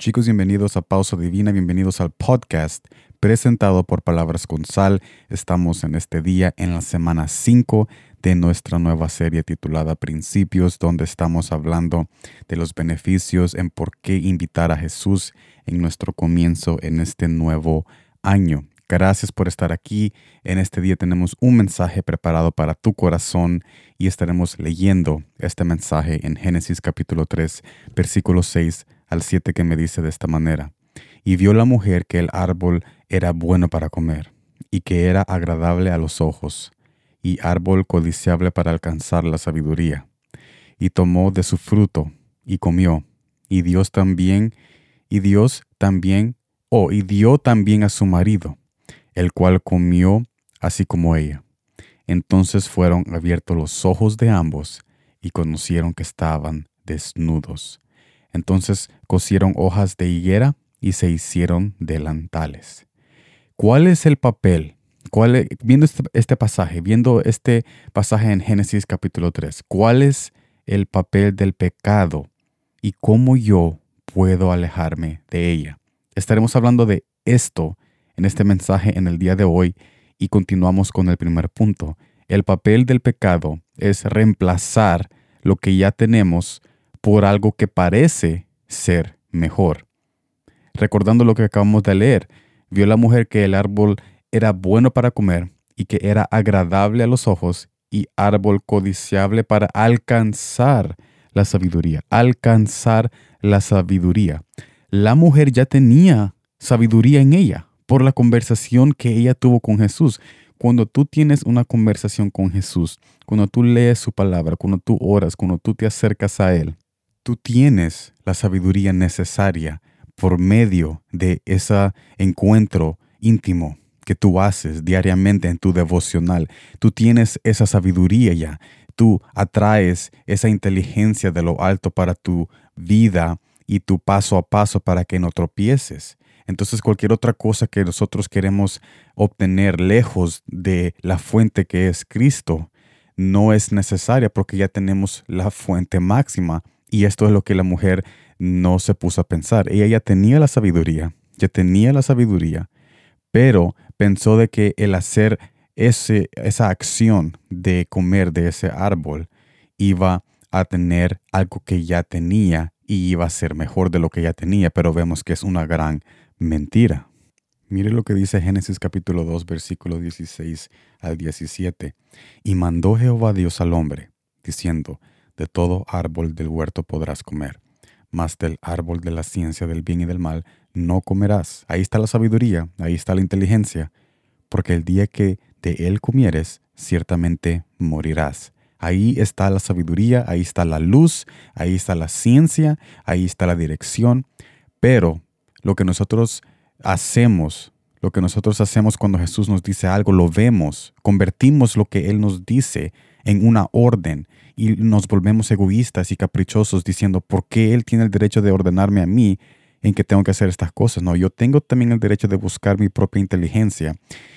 Chicos, bienvenidos a Pausa Divina, bienvenidos al podcast presentado por Palabras con Sal. Estamos en este día en la semana 5 de nuestra nueva serie titulada Principios, donde estamos hablando de los beneficios en por qué invitar a Jesús en nuestro comienzo en este nuevo año. Gracias por estar aquí. En este día tenemos un mensaje preparado para tu corazón y estaremos leyendo este mensaje en Génesis capítulo 3, versículo 6 al 7 que me dice de esta manera. Y vio la mujer que el árbol era bueno para comer, y que era agradable a los ojos, y árbol codiciable para alcanzar la sabiduría. Y tomó de su fruto, y comió, y Dios también, y Dios también, oh, y dio también a su marido, el cual comió así como ella. Entonces fueron abiertos los ojos de ambos, y conocieron que estaban desnudos. Entonces cosieron hojas de higuera y se hicieron delantales. ¿Cuál es el papel? ¿Cuál viendo este, este, pasaje, viendo este pasaje en Génesis capítulo 3, ¿cuál es el papel del pecado y cómo yo puedo alejarme de ella? Estaremos hablando de esto en este mensaje en el día de hoy y continuamos con el primer punto. El papel del pecado es reemplazar lo que ya tenemos por algo que parece ser mejor. Recordando lo que acabamos de leer, vio la mujer que el árbol era bueno para comer y que era agradable a los ojos y árbol codiciable para alcanzar la sabiduría, alcanzar la sabiduría. La mujer ya tenía sabiduría en ella por la conversación que ella tuvo con Jesús. Cuando tú tienes una conversación con Jesús, cuando tú lees su palabra, cuando tú oras, cuando tú te acercas a Él, tú tienes la sabiduría necesaria por medio de ese encuentro íntimo que tú haces diariamente en tu devocional. Tú tienes esa sabiduría ya. Tú atraes esa inteligencia de lo alto para tu vida y tu paso a paso para que no tropieces. Entonces cualquier otra cosa que nosotros queremos obtener lejos de la fuente que es Cristo no es necesaria porque ya tenemos la fuente máxima y esto es lo que la mujer no se puso a pensar. Ella ya tenía la sabiduría, ya tenía la sabiduría, pero pensó de que el hacer ese, esa acción de comer de ese árbol iba a tener algo que ya tenía y iba a ser mejor de lo que ya tenía, pero vemos que es una gran mentira. Mire lo que dice Génesis capítulo 2 versículo 16 al 17. Y mandó Jehová Dios al hombre, diciendo, de todo árbol del huerto podrás comer, mas del árbol de la ciencia del bien y del mal no comerás. Ahí está la sabiduría, ahí está la inteligencia, porque el día que de él comieres, ciertamente morirás. Ahí está la sabiduría, ahí está la luz, ahí está la ciencia, ahí está la dirección. Pero lo que nosotros hacemos, lo que nosotros hacemos cuando Jesús nos dice algo, lo vemos, convertimos lo que Él nos dice en una orden y nos volvemos egoístas y caprichosos diciendo, ¿por qué Él tiene el derecho de ordenarme a mí en que tengo que hacer estas cosas? No, yo tengo también el derecho de buscar mi propia inteligencia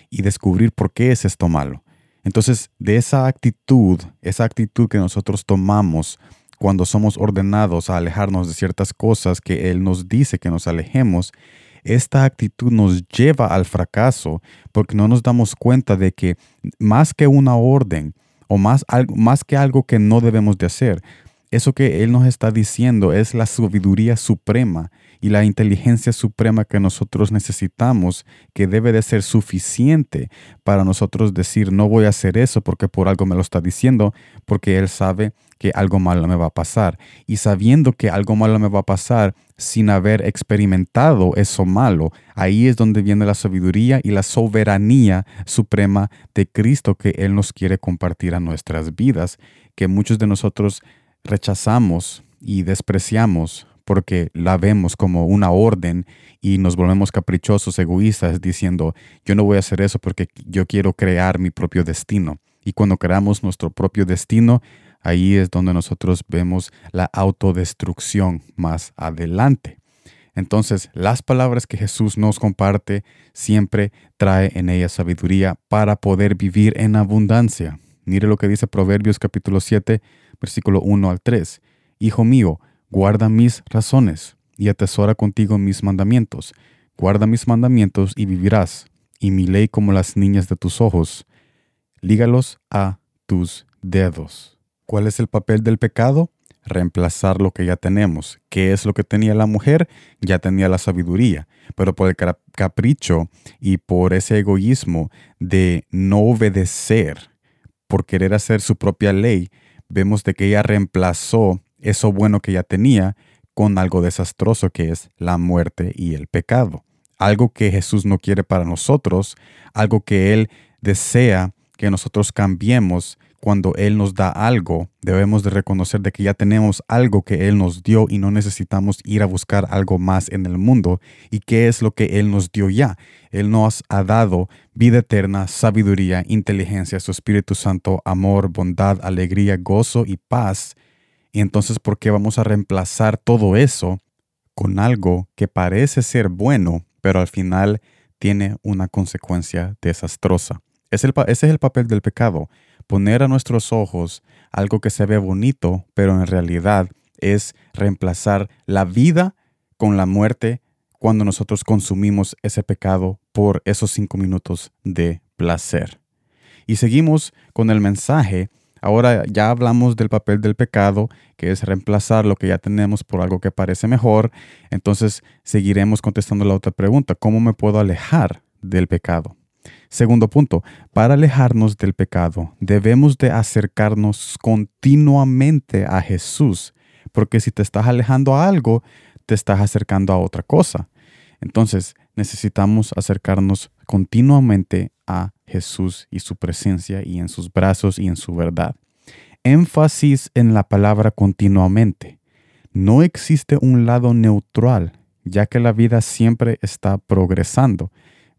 y descubrir por qué es esto malo. Entonces, de esa actitud, esa actitud que nosotros tomamos cuando somos ordenados a alejarnos de ciertas cosas que Él nos dice que nos alejemos, esta actitud nos lleva al fracaso porque no nos damos cuenta de que más que una orden, o más, más que algo que no debemos de hacer. Eso que Él nos está diciendo es la sabiduría suprema y la inteligencia suprema que nosotros necesitamos, que debe de ser suficiente para nosotros decir, no voy a hacer eso porque por algo me lo está diciendo, porque Él sabe que algo malo me va a pasar. Y sabiendo que algo malo me va a pasar sin haber experimentado eso malo, ahí es donde viene la sabiduría y la soberanía suprema de Cristo que Él nos quiere compartir a nuestras vidas, que muchos de nosotros rechazamos y despreciamos porque la vemos como una orden y nos volvemos caprichosos, egoístas, diciendo, yo no voy a hacer eso porque yo quiero crear mi propio destino. Y cuando creamos nuestro propio destino, ahí es donde nosotros vemos la autodestrucción más adelante. Entonces, las palabras que Jesús nos comparte siempre trae en ella sabiduría para poder vivir en abundancia. Mire lo que dice Proverbios capítulo 7, versículo 1 al 3. Hijo mío, guarda mis razones y atesora contigo mis mandamientos. Guarda mis mandamientos y vivirás, y mi ley como las niñas de tus ojos. Lígalos a tus dedos. ¿Cuál es el papel del pecado? Reemplazar lo que ya tenemos. ¿Qué es lo que tenía la mujer? Ya tenía la sabiduría, pero por el capricho y por ese egoísmo de no obedecer, por querer hacer su propia ley, vemos de que ella reemplazó eso bueno que ya tenía con algo desastroso que es la muerte y el pecado. Algo que Jesús no quiere para nosotros, algo que Él desea que nosotros cambiemos cuando Él nos da algo, debemos de reconocer de que ya tenemos algo que Él nos dio y no necesitamos ir a buscar algo más en el mundo. ¿Y qué es lo que Él nos dio ya? Él nos ha dado vida eterna, sabiduría, inteligencia, su Espíritu Santo, amor, bondad, alegría, gozo y paz. Y entonces, ¿por qué vamos a reemplazar todo eso con algo que parece ser bueno, pero al final tiene una consecuencia desastrosa? ese es el papel del pecado poner a nuestros ojos algo que se ve bonito, pero en realidad es reemplazar la vida con la muerte cuando nosotros consumimos ese pecado por esos cinco minutos de placer. Y seguimos con el mensaje. Ahora ya hablamos del papel del pecado, que es reemplazar lo que ya tenemos por algo que parece mejor. Entonces seguiremos contestando la otra pregunta, ¿cómo me puedo alejar del pecado? Segundo punto, para alejarnos del pecado debemos de acercarnos continuamente a Jesús, porque si te estás alejando a algo, te estás acercando a otra cosa. Entonces necesitamos acercarnos continuamente a Jesús y su presencia y en sus brazos y en su verdad. Énfasis en la palabra continuamente. No existe un lado neutral, ya que la vida siempre está progresando.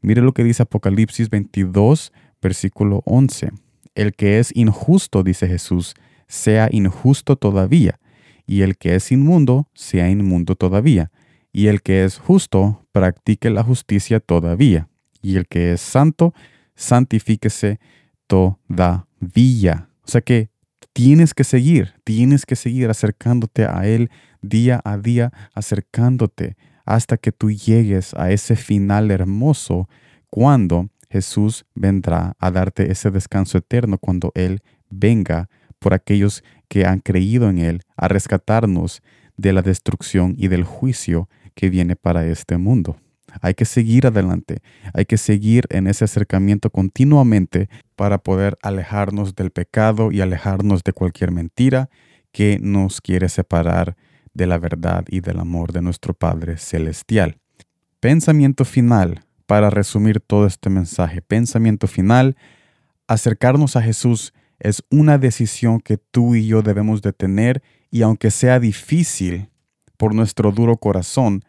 Mire lo que dice Apocalipsis 22, versículo 11. El que es injusto, dice Jesús, sea injusto todavía, y el que es inmundo, sea inmundo todavía, y el que es justo, practique la justicia todavía, y el que es santo, santifíquese todavía. O sea que tienes que seguir, tienes que seguir acercándote a Él día a día, acercándote hasta que tú llegues a ese final hermoso cuando Jesús vendrá a darte ese descanso eterno, cuando Él venga por aquellos que han creído en Él a rescatarnos de la destrucción y del juicio que viene para este mundo. Hay que seguir adelante, hay que seguir en ese acercamiento continuamente para poder alejarnos del pecado y alejarnos de cualquier mentira que nos quiere separar de la verdad y del amor de nuestro Padre Celestial. Pensamiento final para resumir todo este mensaje. Pensamiento final, acercarnos a Jesús es una decisión que tú y yo debemos de tener y aunque sea difícil por nuestro duro corazón,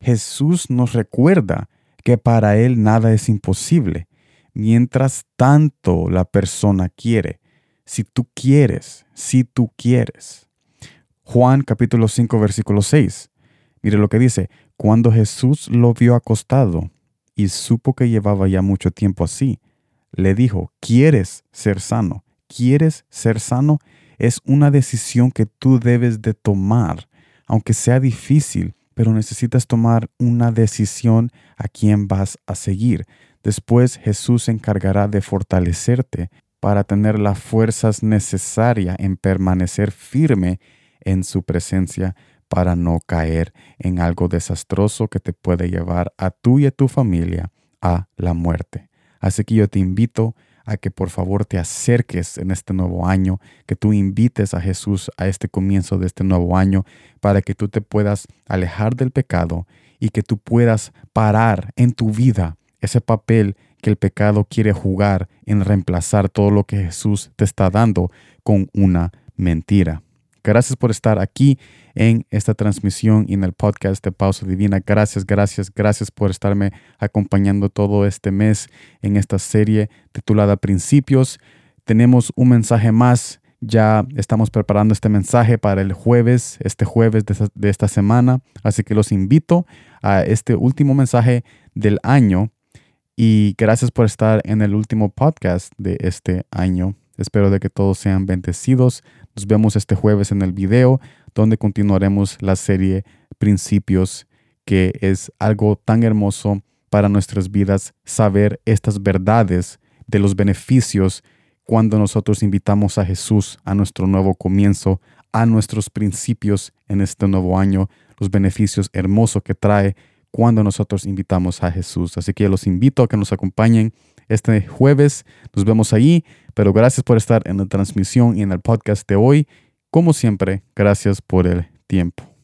Jesús nos recuerda que para Él nada es imposible, mientras tanto la persona quiere. Si tú quieres, si tú quieres. Juan capítulo 5 versículo 6. Mire lo que dice, cuando Jesús lo vio acostado y supo que llevaba ya mucho tiempo así, le dijo, ¿quieres ser sano? ¿Quieres ser sano? Es una decisión que tú debes de tomar, aunque sea difícil, pero necesitas tomar una decisión a quién vas a seguir. Después Jesús se encargará de fortalecerte para tener las fuerzas necesarias en permanecer firme en su presencia para no caer en algo desastroso que te puede llevar a tú y a tu familia a la muerte. Así que yo te invito a que por favor te acerques en este nuevo año, que tú invites a Jesús a este comienzo de este nuevo año para que tú te puedas alejar del pecado y que tú puedas parar en tu vida ese papel que el pecado quiere jugar en reemplazar todo lo que Jesús te está dando con una mentira. Gracias por estar aquí en esta transmisión y en el podcast de Pausa Divina. Gracias, gracias, gracias por estarme acompañando todo este mes en esta serie titulada Principios. Tenemos un mensaje más. Ya estamos preparando este mensaje para el jueves, este jueves de esta, semana. Así que los invito a este último mensaje del año. Y gracias por estar en el último podcast de este año. Espero de que todos sean bendecidos. Nos vemos este jueves en el video donde continuaremos la serie principios que es algo tan hermoso para nuestras vidas saber estas verdades de los beneficios cuando nosotros invitamos a Jesús a nuestro nuevo comienzo, a nuestros principios en este nuevo año, los beneficios hermosos que trae cuando nosotros invitamos a Jesús. Así que los invito a que nos acompañen este jueves. Nos vemos ahí, pero gracias por estar en la transmisión y en el podcast de hoy. Como siempre, gracias por el tiempo.